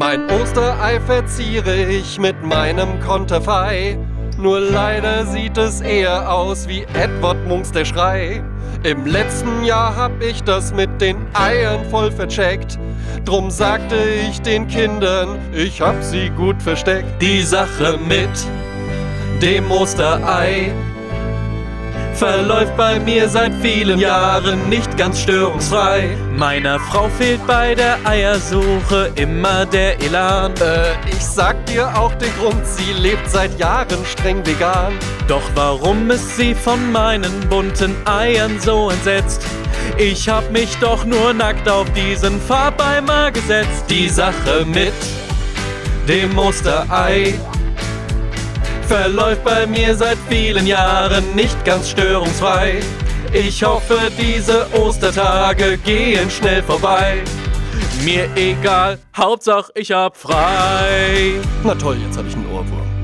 Mein Osterei verziere ich mit meinem Konterfei. Nur leider sieht es eher aus wie Edward Munks der Schrei. Im letzten Jahr hab ich das mit den Eiern voll vercheckt. Drum sagte ich den Kindern, ich hab sie gut versteckt. Die Sache mit dem Osterei verläuft bei mir seit vielen Jahren nicht ganz störungsfrei. Meiner Frau fehlt bei der Eiersuche immer der Elan. Äh, ich sag dir auch den Grund, sie lebt seit Jahren streng vegan. Doch warum ist sie von meinen bunten Eiern so entsetzt? Ich hab mich doch nur nackt auf diesen Farbeimer gesetzt. Die Sache mit dem Osterei verläuft bei mir seit vielen Jahren nicht ganz störungsfrei. Ich hoffe, diese Ostertage gehen schnell vorbei. Mir egal, Hauptsache ich hab frei. Na toll, jetzt hab ich einen Ohrwurm.